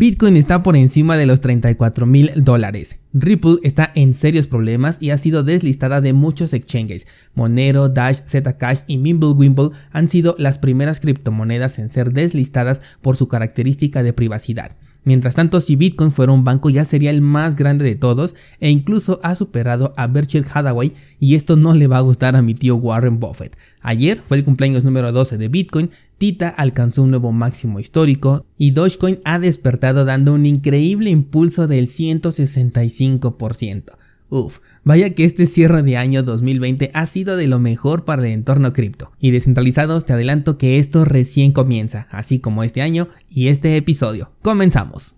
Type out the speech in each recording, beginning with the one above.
Bitcoin está por encima de los 34 mil dólares. Ripple está en serios problemas y ha sido deslistada de muchos exchanges. Monero, Dash, Zcash y Mimblewimble han sido las primeras criptomonedas en ser deslistadas por su característica de privacidad. Mientras tanto, si Bitcoin fuera un banco ya sería el más grande de todos e incluso ha superado a Berkshire Hathaway y esto no le va a gustar a mi tío Warren Buffett. Ayer fue el cumpleaños número 12 de Bitcoin, Tita alcanzó un nuevo máximo histórico y Dogecoin ha despertado dando un increíble impulso del 165%. Uf, vaya que este cierre de año 2020 ha sido de lo mejor para el entorno cripto. Y descentralizados te adelanto que esto recién comienza, así como este año y este episodio. Comenzamos.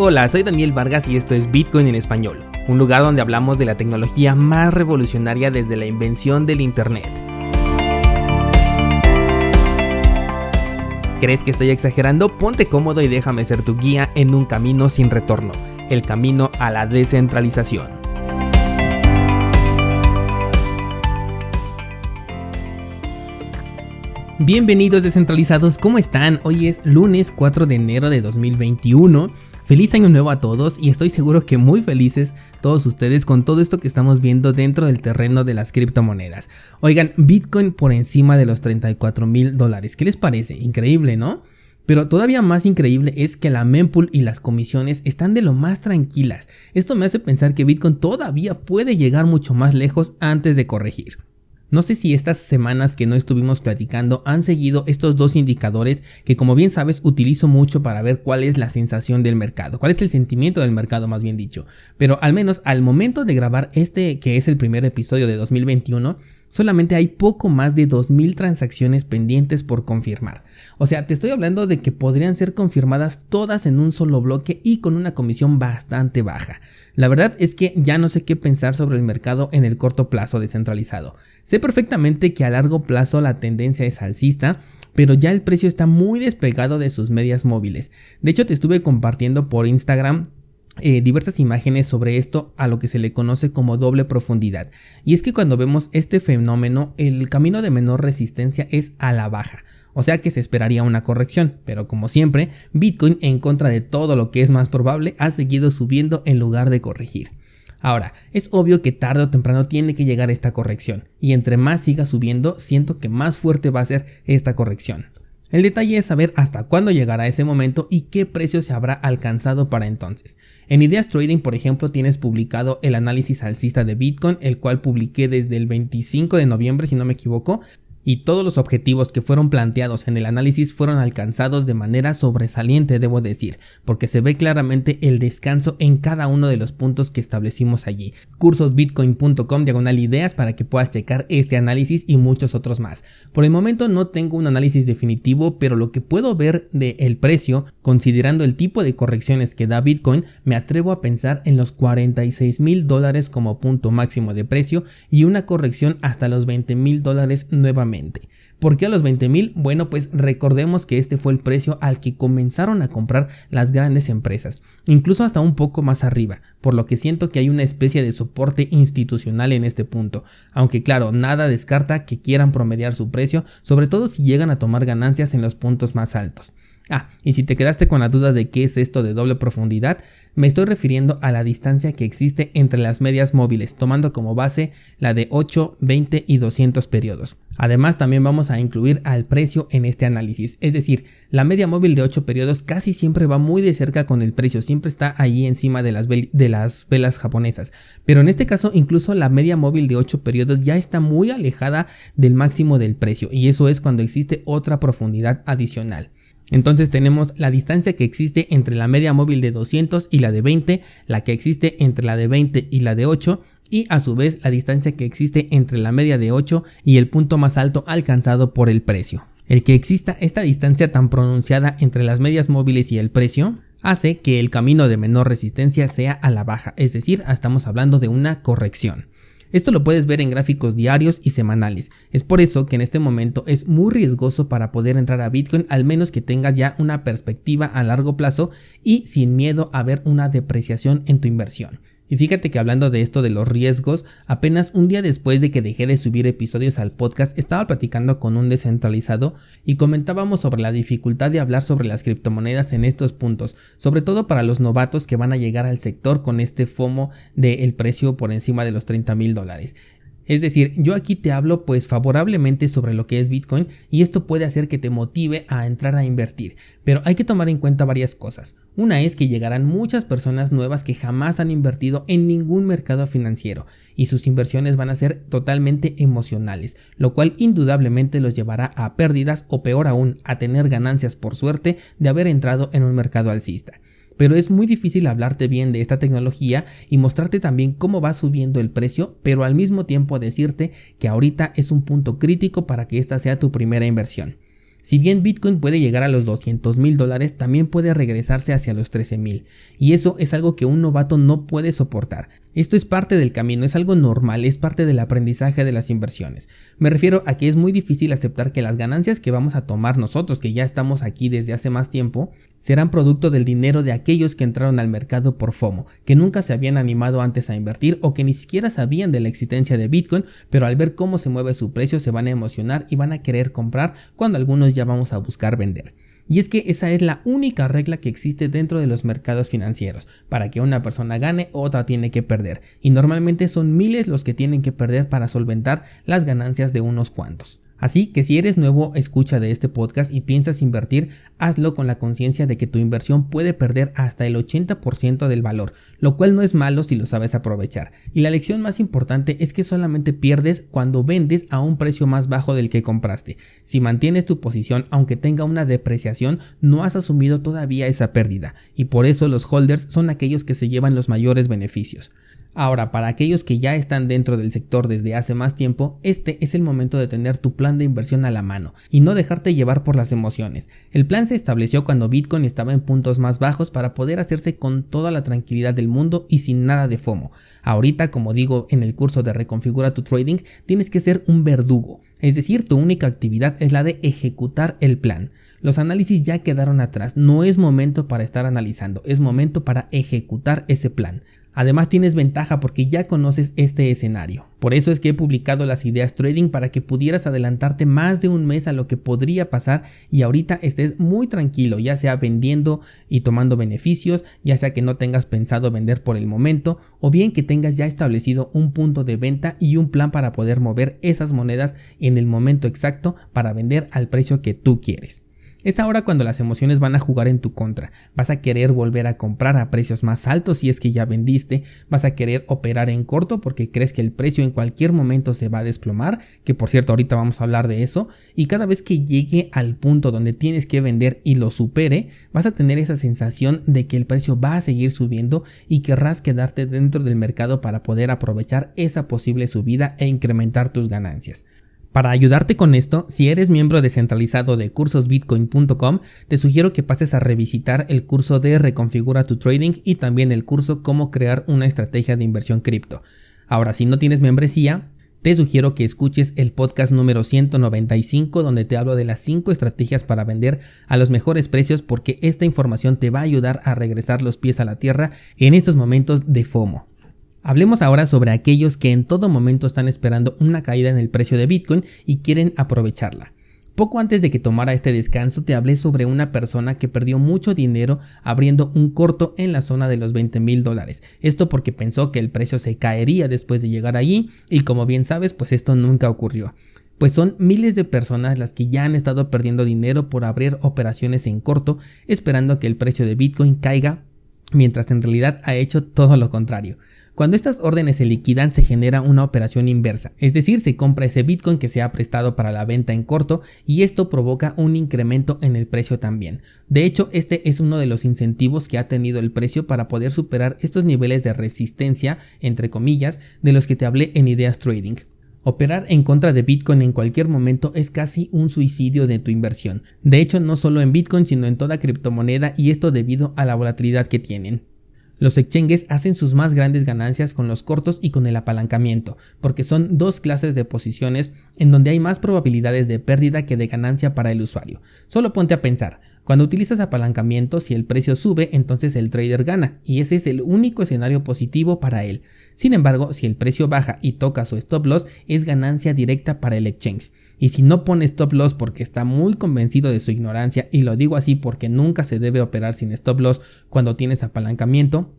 Hola, soy Daniel Vargas y esto es Bitcoin en español, un lugar donde hablamos de la tecnología más revolucionaria desde la invención del Internet. ¿Crees que estoy exagerando? Ponte cómodo y déjame ser tu guía en un camino sin retorno, el camino a la descentralización. Bienvenidos descentralizados, ¿cómo están? Hoy es lunes 4 de enero de 2021 Feliz año nuevo a todos y estoy seguro que muy felices todos ustedes con todo esto que estamos viendo dentro del terreno de las criptomonedas. Oigan, Bitcoin por encima de los 34 mil dólares. ¿Qué les parece? Increíble, ¿no? Pero todavía más increíble es que la mempool y las comisiones están de lo más tranquilas. Esto me hace pensar que Bitcoin todavía puede llegar mucho más lejos antes de corregir. No sé si estas semanas que no estuvimos platicando han seguido estos dos indicadores que como bien sabes utilizo mucho para ver cuál es la sensación del mercado, cuál es el sentimiento del mercado más bien dicho. Pero al menos al momento de grabar este que es el primer episodio de 2021, solamente hay poco más de 2.000 transacciones pendientes por confirmar. O sea, te estoy hablando de que podrían ser confirmadas todas en un solo bloque y con una comisión bastante baja. La verdad es que ya no sé qué pensar sobre el mercado en el corto plazo descentralizado. Sé perfectamente que a largo plazo la tendencia es alcista, pero ya el precio está muy despegado de sus medias móviles. De hecho, te estuve compartiendo por Instagram eh, diversas imágenes sobre esto a lo que se le conoce como doble profundidad. Y es que cuando vemos este fenómeno, el camino de menor resistencia es a la baja. O sea que se esperaría una corrección, pero como siempre, Bitcoin en contra de todo lo que es más probable ha seguido subiendo en lugar de corregir. Ahora, es obvio que tarde o temprano tiene que llegar esta corrección, y entre más siga subiendo, siento que más fuerte va a ser esta corrección. El detalle es saber hasta cuándo llegará ese momento y qué precio se habrá alcanzado para entonces. En Ideas Trading, por ejemplo, tienes publicado el análisis alcista de Bitcoin, el cual publiqué desde el 25 de noviembre, si no me equivoco, y todos los objetivos que fueron planteados en el análisis fueron alcanzados de manera sobresaliente, debo decir, porque se ve claramente el descanso en cada uno de los puntos que establecimos allí. Cursosbitcoin.com diagonal ideas para que puedas checar este análisis y muchos otros más. Por el momento no tengo un análisis definitivo, pero lo que puedo ver del el precio, considerando el tipo de correcciones que da Bitcoin, me atrevo a pensar en los 46 mil dólares como punto máximo de precio y una corrección hasta los 20 mil dólares nuevamente. ¿Por qué a los 20 mil? Bueno, pues recordemos que este fue el precio al que comenzaron a comprar las grandes empresas, incluso hasta un poco más arriba, por lo que siento que hay una especie de soporte institucional en este punto, aunque claro, nada descarta que quieran promediar su precio, sobre todo si llegan a tomar ganancias en los puntos más altos. Ah, y si te quedaste con la duda de qué es esto de doble profundidad, me estoy refiriendo a la distancia que existe entre las medias móviles, tomando como base la de 8, 20 y 200 periodos. Además, también vamos a incluir al precio en este análisis, es decir, la media móvil de 8 periodos casi siempre va muy de cerca con el precio, siempre está ahí encima de las, de las velas japonesas. Pero en este caso, incluso la media móvil de 8 periodos ya está muy alejada del máximo del precio, y eso es cuando existe otra profundidad adicional. Entonces tenemos la distancia que existe entre la media móvil de 200 y la de 20, la que existe entre la de 20 y la de 8 y a su vez la distancia que existe entre la media de 8 y el punto más alto alcanzado por el precio. El que exista esta distancia tan pronunciada entre las medias móviles y el precio hace que el camino de menor resistencia sea a la baja, es decir, estamos hablando de una corrección. Esto lo puedes ver en gráficos diarios y semanales. Es por eso que en este momento es muy riesgoso para poder entrar a Bitcoin al menos que tengas ya una perspectiva a largo plazo y sin miedo a ver una depreciación en tu inversión. Y fíjate que hablando de esto de los riesgos, apenas un día después de que dejé de subir episodios al podcast, estaba platicando con un descentralizado y comentábamos sobre la dificultad de hablar sobre las criptomonedas en estos puntos, sobre todo para los novatos que van a llegar al sector con este FOMO del precio por encima de los 30 mil dólares. Es decir, yo aquí te hablo pues favorablemente sobre lo que es Bitcoin y esto puede hacer que te motive a entrar a invertir, pero hay que tomar en cuenta varias cosas. Una es que llegarán muchas personas nuevas que jamás han invertido en ningún mercado financiero y sus inversiones van a ser totalmente emocionales, lo cual indudablemente los llevará a pérdidas o peor aún a tener ganancias por suerte de haber entrado en un mercado alcista pero es muy difícil hablarte bien de esta tecnología y mostrarte también cómo va subiendo el precio, pero al mismo tiempo decirte que ahorita es un punto crítico para que esta sea tu primera inversión. Si bien Bitcoin puede llegar a los 200 mil dólares, también puede regresarse hacia los 13 mil. Y eso es algo que un novato no puede soportar. Esto es parte del camino, es algo normal, es parte del aprendizaje de las inversiones. Me refiero a que es muy difícil aceptar que las ganancias que vamos a tomar nosotros, que ya estamos aquí desde hace más tiempo, serán producto del dinero de aquellos que entraron al mercado por FOMO, que nunca se habían animado antes a invertir o que ni siquiera sabían de la existencia de Bitcoin, pero al ver cómo se mueve su precio se van a emocionar y van a querer comprar cuando algunos ya vamos a buscar vender. Y es que esa es la única regla que existe dentro de los mercados financieros. Para que una persona gane, otra tiene que perder. Y normalmente son miles los que tienen que perder para solventar las ganancias de unos cuantos. Así que si eres nuevo escucha de este podcast y piensas invertir, hazlo con la conciencia de que tu inversión puede perder hasta el 80% del valor, lo cual no es malo si lo sabes aprovechar. Y la lección más importante es que solamente pierdes cuando vendes a un precio más bajo del que compraste. Si mantienes tu posición aunque tenga una depreciación, no has asumido todavía esa pérdida, y por eso los holders son aquellos que se llevan los mayores beneficios. Ahora, para aquellos que ya están dentro del sector desde hace más tiempo, este es el momento de tener tu plan de inversión a la mano y no dejarte llevar por las emociones. El plan se estableció cuando Bitcoin estaba en puntos más bajos para poder hacerse con toda la tranquilidad del mundo y sin nada de FOMO. Ahorita, como digo en el curso de Reconfigura tu Trading, tienes que ser un verdugo, es decir, tu única actividad es la de ejecutar el plan. Los análisis ya quedaron atrás, no es momento para estar analizando, es momento para ejecutar ese plan. Además tienes ventaja porque ya conoces este escenario. Por eso es que he publicado las ideas trading para que pudieras adelantarte más de un mes a lo que podría pasar y ahorita estés muy tranquilo, ya sea vendiendo y tomando beneficios, ya sea que no tengas pensado vender por el momento o bien que tengas ya establecido un punto de venta y un plan para poder mover esas monedas en el momento exacto para vender al precio que tú quieres. Es ahora cuando las emociones van a jugar en tu contra. Vas a querer volver a comprar a precios más altos si es que ya vendiste. Vas a querer operar en corto porque crees que el precio en cualquier momento se va a desplomar. Que por cierto ahorita vamos a hablar de eso. Y cada vez que llegue al punto donde tienes que vender y lo supere, vas a tener esa sensación de que el precio va a seguir subiendo y querrás quedarte dentro del mercado para poder aprovechar esa posible subida e incrementar tus ganancias. Para ayudarte con esto, si eres miembro descentralizado de cursosbitcoin.com, te sugiero que pases a revisitar el curso de Reconfigura tu Trading y también el curso Cómo crear una estrategia de inversión cripto. Ahora, si no tienes membresía, te sugiero que escuches el podcast número 195 donde te hablo de las 5 estrategias para vender a los mejores precios porque esta información te va a ayudar a regresar los pies a la tierra en estos momentos de FOMO. Hablemos ahora sobre aquellos que en todo momento están esperando una caída en el precio de Bitcoin y quieren aprovecharla. Poco antes de que tomara este descanso te hablé sobre una persona que perdió mucho dinero abriendo un corto en la zona de los 20 mil dólares. Esto porque pensó que el precio se caería después de llegar allí y como bien sabes pues esto nunca ocurrió. Pues son miles de personas las que ya han estado perdiendo dinero por abrir operaciones en corto esperando que el precio de Bitcoin caiga mientras en realidad ha hecho todo lo contrario. Cuando estas órdenes se liquidan se genera una operación inversa, es decir, se compra ese Bitcoin que se ha prestado para la venta en corto y esto provoca un incremento en el precio también. De hecho, este es uno de los incentivos que ha tenido el precio para poder superar estos niveles de resistencia, entre comillas, de los que te hablé en Ideas Trading. Operar en contra de Bitcoin en cualquier momento es casi un suicidio de tu inversión. De hecho, no solo en Bitcoin, sino en toda criptomoneda y esto debido a la volatilidad que tienen. Los exchanges hacen sus más grandes ganancias con los cortos y con el apalancamiento, porque son dos clases de posiciones en donde hay más probabilidades de pérdida que de ganancia para el usuario. Solo ponte a pensar, Cuando utilizas apalancamiento, si el precio sube, entonces el trader gana, y ese es el único escenario positivo para él. Sin embargo, si el precio baja y toca su stop loss, es ganancia directa para el exchange. Y si no pone stop loss porque está muy convencido de su ignorancia, y lo digo así porque nunca se debe operar sin stop loss cuando tienes apalancamiento,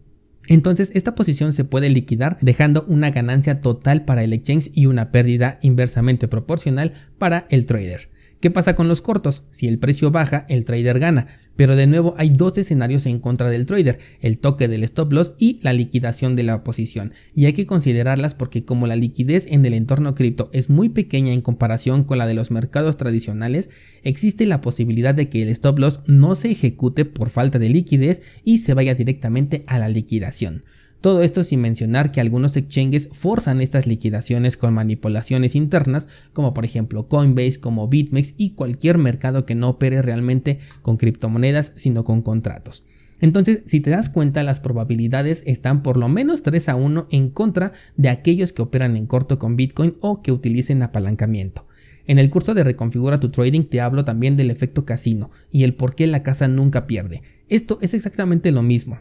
entonces esta posición se puede liquidar dejando una ganancia total para el exchange y una pérdida inversamente proporcional para el trader. ¿Qué pasa con los cortos? Si el precio baja, el trader gana. Pero de nuevo hay dos escenarios en contra del trader, el toque del stop loss y la liquidación de la posición. Y hay que considerarlas porque como la liquidez en el entorno cripto es muy pequeña en comparación con la de los mercados tradicionales, existe la posibilidad de que el stop loss no se ejecute por falta de liquidez y se vaya directamente a la liquidación. Todo esto sin mencionar que algunos exchanges forzan estas liquidaciones con manipulaciones internas, como por ejemplo Coinbase, como BitMEX y cualquier mercado que no opere realmente con criptomonedas, sino con contratos. Entonces, si te das cuenta, las probabilidades están por lo menos 3 a 1 en contra de aquellos que operan en corto con Bitcoin o que utilicen apalancamiento. En el curso de Reconfigura tu Trading te hablo también del efecto casino y el por qué la casa nunca pierde. Esto es exactamente lo mismo.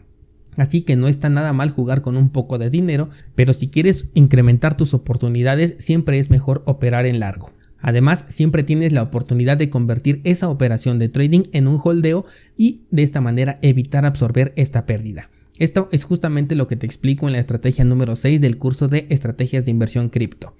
Así que no está nada mal jugar con un poco de dinero, pero si quieres incrementar tus oportunidades siempre es mejor operar en largo. Además, siempre tienes la oportunidad de convertir esa operación de trading en un holdeo y de esta manera evitar absorber esta pérdida. Esto es justamente lo que te explico en la estrategia número 6 del curso de estrategias de inversión cripto.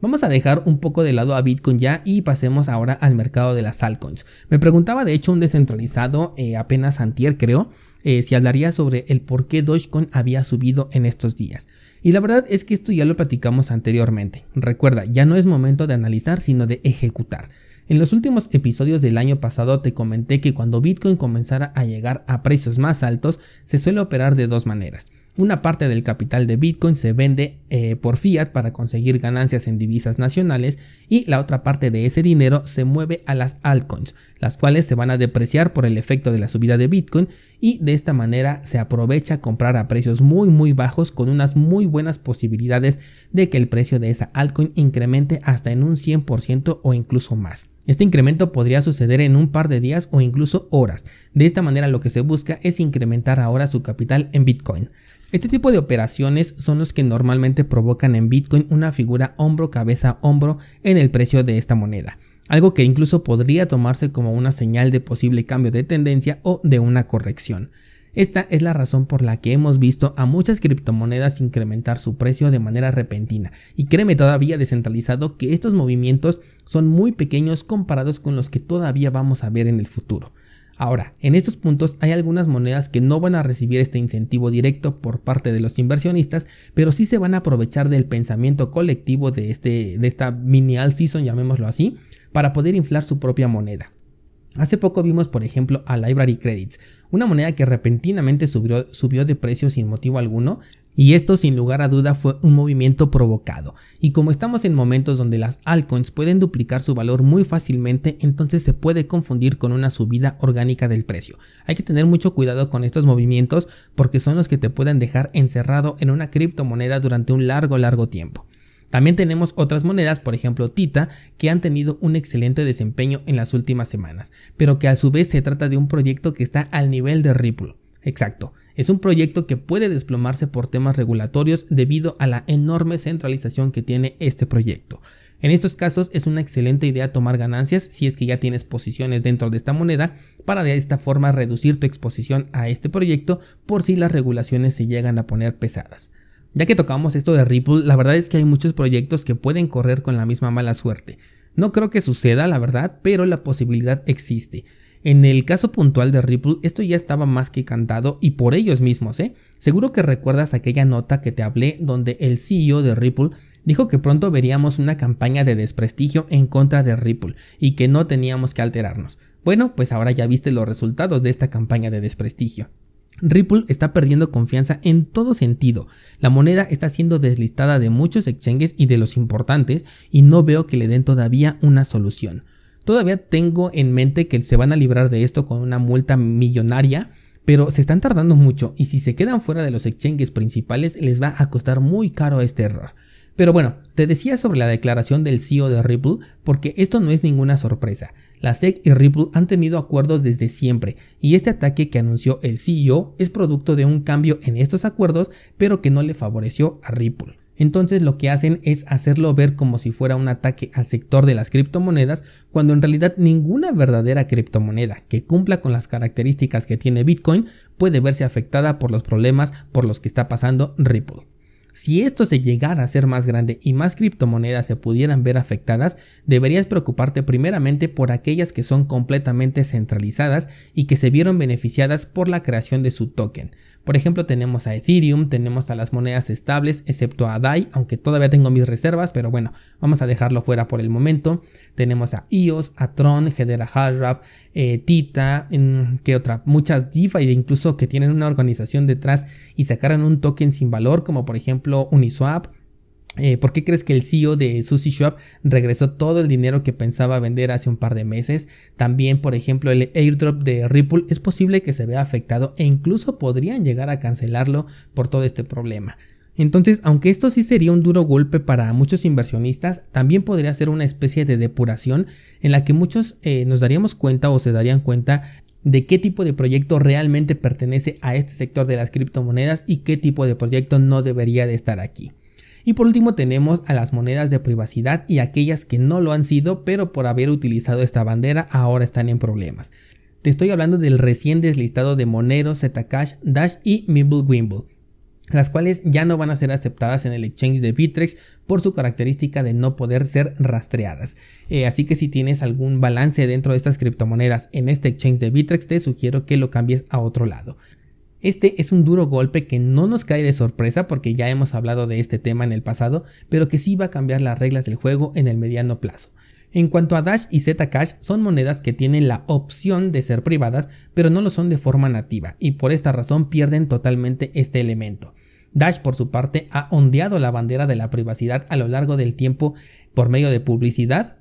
Vamos a dejar un poco de lado a Bitcoin ya y pasemos ahora al mercado de las altcoins. Me preguntaba de hecho un descentralizado eh, apenas antier creo eh, si hablaría sobre el por qué Dogecoin había subido en estos días. Y la verdad es que esto ya lo platicamos anteriormente. Recuerda, ya no es momento de analizar, sino de ejecutar. En los últimos episodios del año pasado te comenté que cuando Bitcoin comenzara a llegar a precios más altos, se suele operar de dos maneras. Una parte del capital de Bitcoin se vende eh, por fiat para conseguir ganancias en divisas nacionales y la otra parte de ese dinero se mueve a las altcoins, las cuales se van a depreciar por el efecto de la subida de Bitcoin y de esta manera se aprovecha comprar a precios muy muy bajos con unas muy buenas posibilidades de que el precio de esa altcoin incremente hasta en un 100% o incluso más. Este incremento podría suceder en un par de días o incluso horas. De esta manera lo que se busca es incrementar ahora su capital en Bitcoin. Este tipo de operaciones son los que normalmente provocan en Bitcoin una figura hombro-cabeza-hombro en el precio de esta moneda, algo que incluso podría tomarse como una señal de posible cambio de tendencia o de una corrección. Esta es la razón por la que hemos visto a muchas criptomonedas incrementar su precio de manera repentina, y créeme todavía descentralizado que estos movimientos son muy pequeños comparados con los que todavía vamos a ver en el futuro. Ahora, en estos puntos hay algunas monedas que no van a recibir este incentivo directo por parte de los inversionistas, pero sí se van a aprovechar del pensamiento colectivo de, este, de esta mini all season, llamémoslo así, para poder inflar su propia moneda. Hace poco vimos, por ejemplo, a Library Credits, una moneda que repentinamente subió, subió de precio sin motivo alguno, y esto sin lugar a duda fue un movimiento provocado. Y como estamos en momentos donde las altcoins pueden duplicar su valor muy fácilmente, entonces se puede confundir con una subida orgánica del precio. Hay que tener mucho cuidado con estos movimientos porque son los que te pueden dejar encerrado en una criptomoneda durante un largo largo tiempo. También tenemos otras monedas, por ejemplo Tita, que han tenido un excelente desempeño en las últimas semanas, pero que a su vez se trata de un proyecto que está al nivel de Ripple. Exacto, es un proyecto que puede desplomarse por temas regulatorios debido a la enorme centralización que tiene este proyecto. En estos casos es una excelente idea tomar ganancias si es que ya tienes posiciones dentro de esta moneda para de esta forma reducir tu exposición a este proyecto por si las regulaciones se llegan a poner pesadas. Ya que tocamos esto de Ripple, la verdad es que hay muchos proyectos que pueden correr con la misma mala suerte. No creo que suceda, la verdad, pero la posibilidad existe. En el caso puntual de Ripple, esto ya estaba más que cantado y por ellos mismos, ¿eh? Seguro que recuerdas aquella nota que te hablé donde el CEO de Ripple dijo que pronto veríamos una campaña de desprestigio en contra de Ripple y que no teníamos que alterarnos. Bueno, pues ahora ya viste los resultados de esta campaña de desprestigio. Ripple está perdiendo confianza en todo sentido. La moneda está siendo deslistada de muchos exchanges y de los importantes y no veo que le den todavía una solución. Todavía tengo en mente que se van a librar de esto con una multa millonaria, pero se están tardando mucho y si se quedan fuera de los exchanges principales les va a costar muy caro este error. Pero bueno, te decía sobre la declaración del CEO de Ripple porque esto no es ninguna sorpresa. La SEC y Ripple han tenido acuerdos desde siempre y este ataque que anunció el CEO es producto de un cambio en estos acuerdos pero que no le favoreció a Ripple. Entonces lo que hacen es hacerlo ver como si fuera un ataque al sector de las criptomonedas, cuando en realidad ninguna verdadera criptomoneda que cumpla con las características que tiene Bitcoin puede verse afectada por los problemas por los que está pasando Ripple. Si esto se llegara a ser más grande y más criptomonedas se pudieran ver afectadas, deberías preocuparte primeramente por aquellas que son completamente centralizadas y que se vieron beneficiadas por la creación de su token. Por ejemplo, tenemos a Ethereum, tenemos a las monedas estables, excepto a DAI, aunque todavía tengo mis reservas, pero bueno, vamos a dejarlo fuera por el momento. Tenemos a EOS, a Tron, Hedera Hashwrap, eh, Tita, ¿qué otra? Muchas DeFi, incluso que tienen una organización detrás y sacaron un token sin valor, como por ejemplo Uniswap. Eh, ¿Por qué crees que el CEO de Sushi Shop regresó todo el dinero que pensaba vender hace un par de meses? También, por ejemplo, el airdrop de Ripple es posible que se vea afectado e incluso podrían llegar a cancelarlo por todo este problema. Entonces, aunque esto sí sería un duro golpe para muchos inversionistas, también podría ser una especie de depuración en la que muchos eh, nos daríamos cuenta o se darían cuenta de qué tipo de proyecto realmente pertenece a este sector de las criptomonedas y qué tipo de proyecto no debería de estar aquí. Y por último tenemos a las monedas de privacidad y aquellas que no lo han sido, pero por haber utilizado esta bandera ahora están en problemas. Te estoy hablando del recién deslistado de Monero, Zcash, Dash y Mimblewimble, las cuales ya no van a ser aceptadas en el exchange de Bitrex por su característica de no poder ser rastreadas. Eh, así que si tienes algún balance dentro de estas criptomonedas en este exchange de Bitrex, te sugiero que lo cambies a otro lado. Este es un duro golpe que no nos cae de sorpresa porque ya hemos hablado de este tema en el pasado, pero que sí va a cambiar las reglas del juego en el mediano plazo. En cuanto a Dash y Zcash, son monedas que tienen la opción de ser privadas, pero no lo son de forma nativa, y por esta razón pierden totalmente este elemento. Dash, por su parte, ha ondeado la bandera de la privacidad a lo largo del tiempo por medio de publicidad,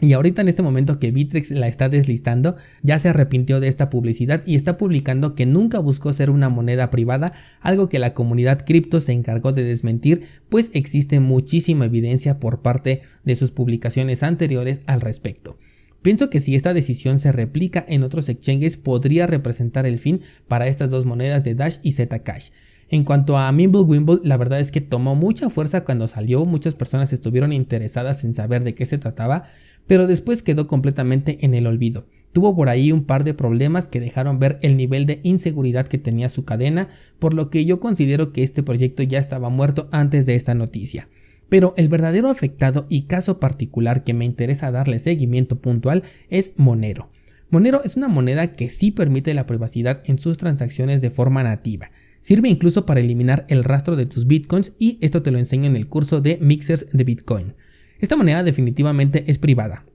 y ahorita en este momento que Bittrex la está deslistando, ya se arrepintió de esta publicidad y está publicando que nunca buscó ser una moneda privada, algo que la comunidad cripto se encargó de desmentir, pues existe muchísima evidencia por parte de sus publicaciones anteriores al respecto. Pienso que si esta decisión se replica en otros exchanges podría representar el fin para estas dos monedas de Dash y Zcash. En cuanto a Mimblewimble, la verdad es que tomó mucha fuerza cuando salió, muchas personas estuvieron interesadas en saber de qué se trataba, pero después quedó completamente en el olvido. Tuvo por ahí un par de problemas que dejaron ver el nivel de inseguridad que tenía su cadena, por lo que yo considero que este proyecto ya estaba muerto antes de esta noticia. Pero el verdadero afectado y caso particular que me interesa darle seguimiento puntual es Monero. Monero es una moneda que sí permite la privacidad en sus transacciones de forma nativa. Sirve incluso para eliminar el rastro de tus bitcoins y esto te lo enseño en el curso de mixers de bitcoin. Esta moneda definitivamente es privada.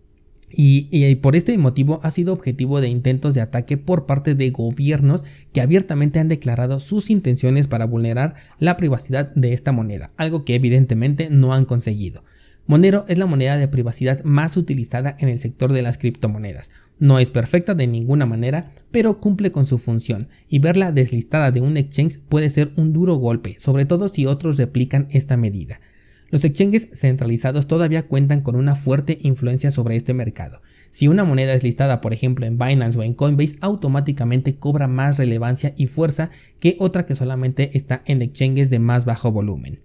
Y, por este motivo ha sido objetivo de intentos de ataque por parte de gobiernos que abiertamente han declarado sus intenciones para vulnerar la privacidad de esta moneda, algo que evidentemente no han conseguido. Monero es la moneda de privacidad más utilizada en el sector de las criptomonedas. No es perfecta de ninguna manera, pero cumple con su función, y verla deslistada de un exchange puede ser un duro golpe, sobre todo si otros replican esta medida. Los exchanges centralizados todavía cuentan con una fuerte influencia sobre este mercado. Si una moneda es listada, por ejemplo, en Binance o en Coinbase, automáticamente cobra más relevancia y fuerza que otra que solamente está en exchanges de más bajo volumen.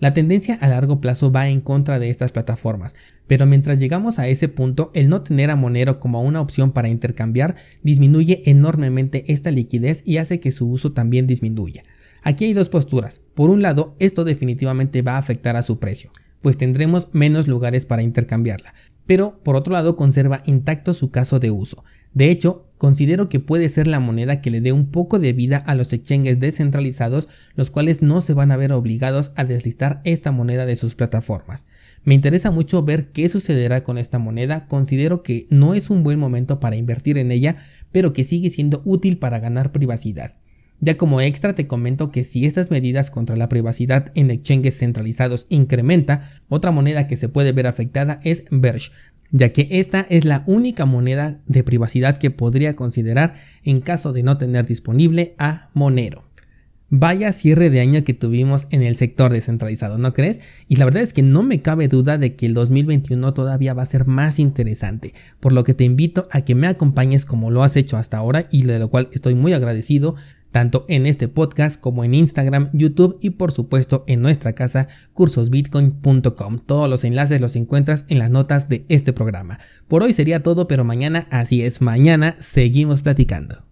La tendencia a largo plazo va en contra de estas plataformas, pero mientras llegamos a ese punto, el no tener a Monero como una opción para intercambiar disminuye enormemente esta liquidez y hace que su uso también disminuya. Aquí hay dos posturas. Por un lado, esto definitivamente va a afectar a su precio, pues tendremos menos lugares para intercambiarla, pero por otro lado conserva intacto su caso de uso. De hecho, considero que puede ser la moneda que le dé un poco de vida a los exchanges descentralizados, los cuales no se van a ver obligados a deslistar esta moneda de sus plataformas. Me interesa mucho ver qué sucederá con esta moneda, considero que no es un buen momento para invertir en ella, pero que sigue siendo útil para ganar privacidad. Ya como extra te comento que si estas medidas contra la privacidad en exchanges centralizados incrementa, otra moneda que se puede ver afectada es Verge, ya que esta es la única moneda de privacidad que podría considerar en caso de no tener disponible a Monero. Vaya cierre de año que tuvimos en el sector descentralizado, ¿no crees? Y la verdad es que no me cabe duda de que el 2021 todavía va a ser más interesante, por lo que te invito a que me acompañes como lo has hecho hasta ahora y de lo cual estoy muy agradecido tanto en este podcast como en Instagram, YouTube y por supuesto en nuestra casa cursosbitcoin.com. Todos los enlaces los encuentras en las notas de este programa. Por hoy sería todo, pero mañana, así es, mañana seguimos platicando.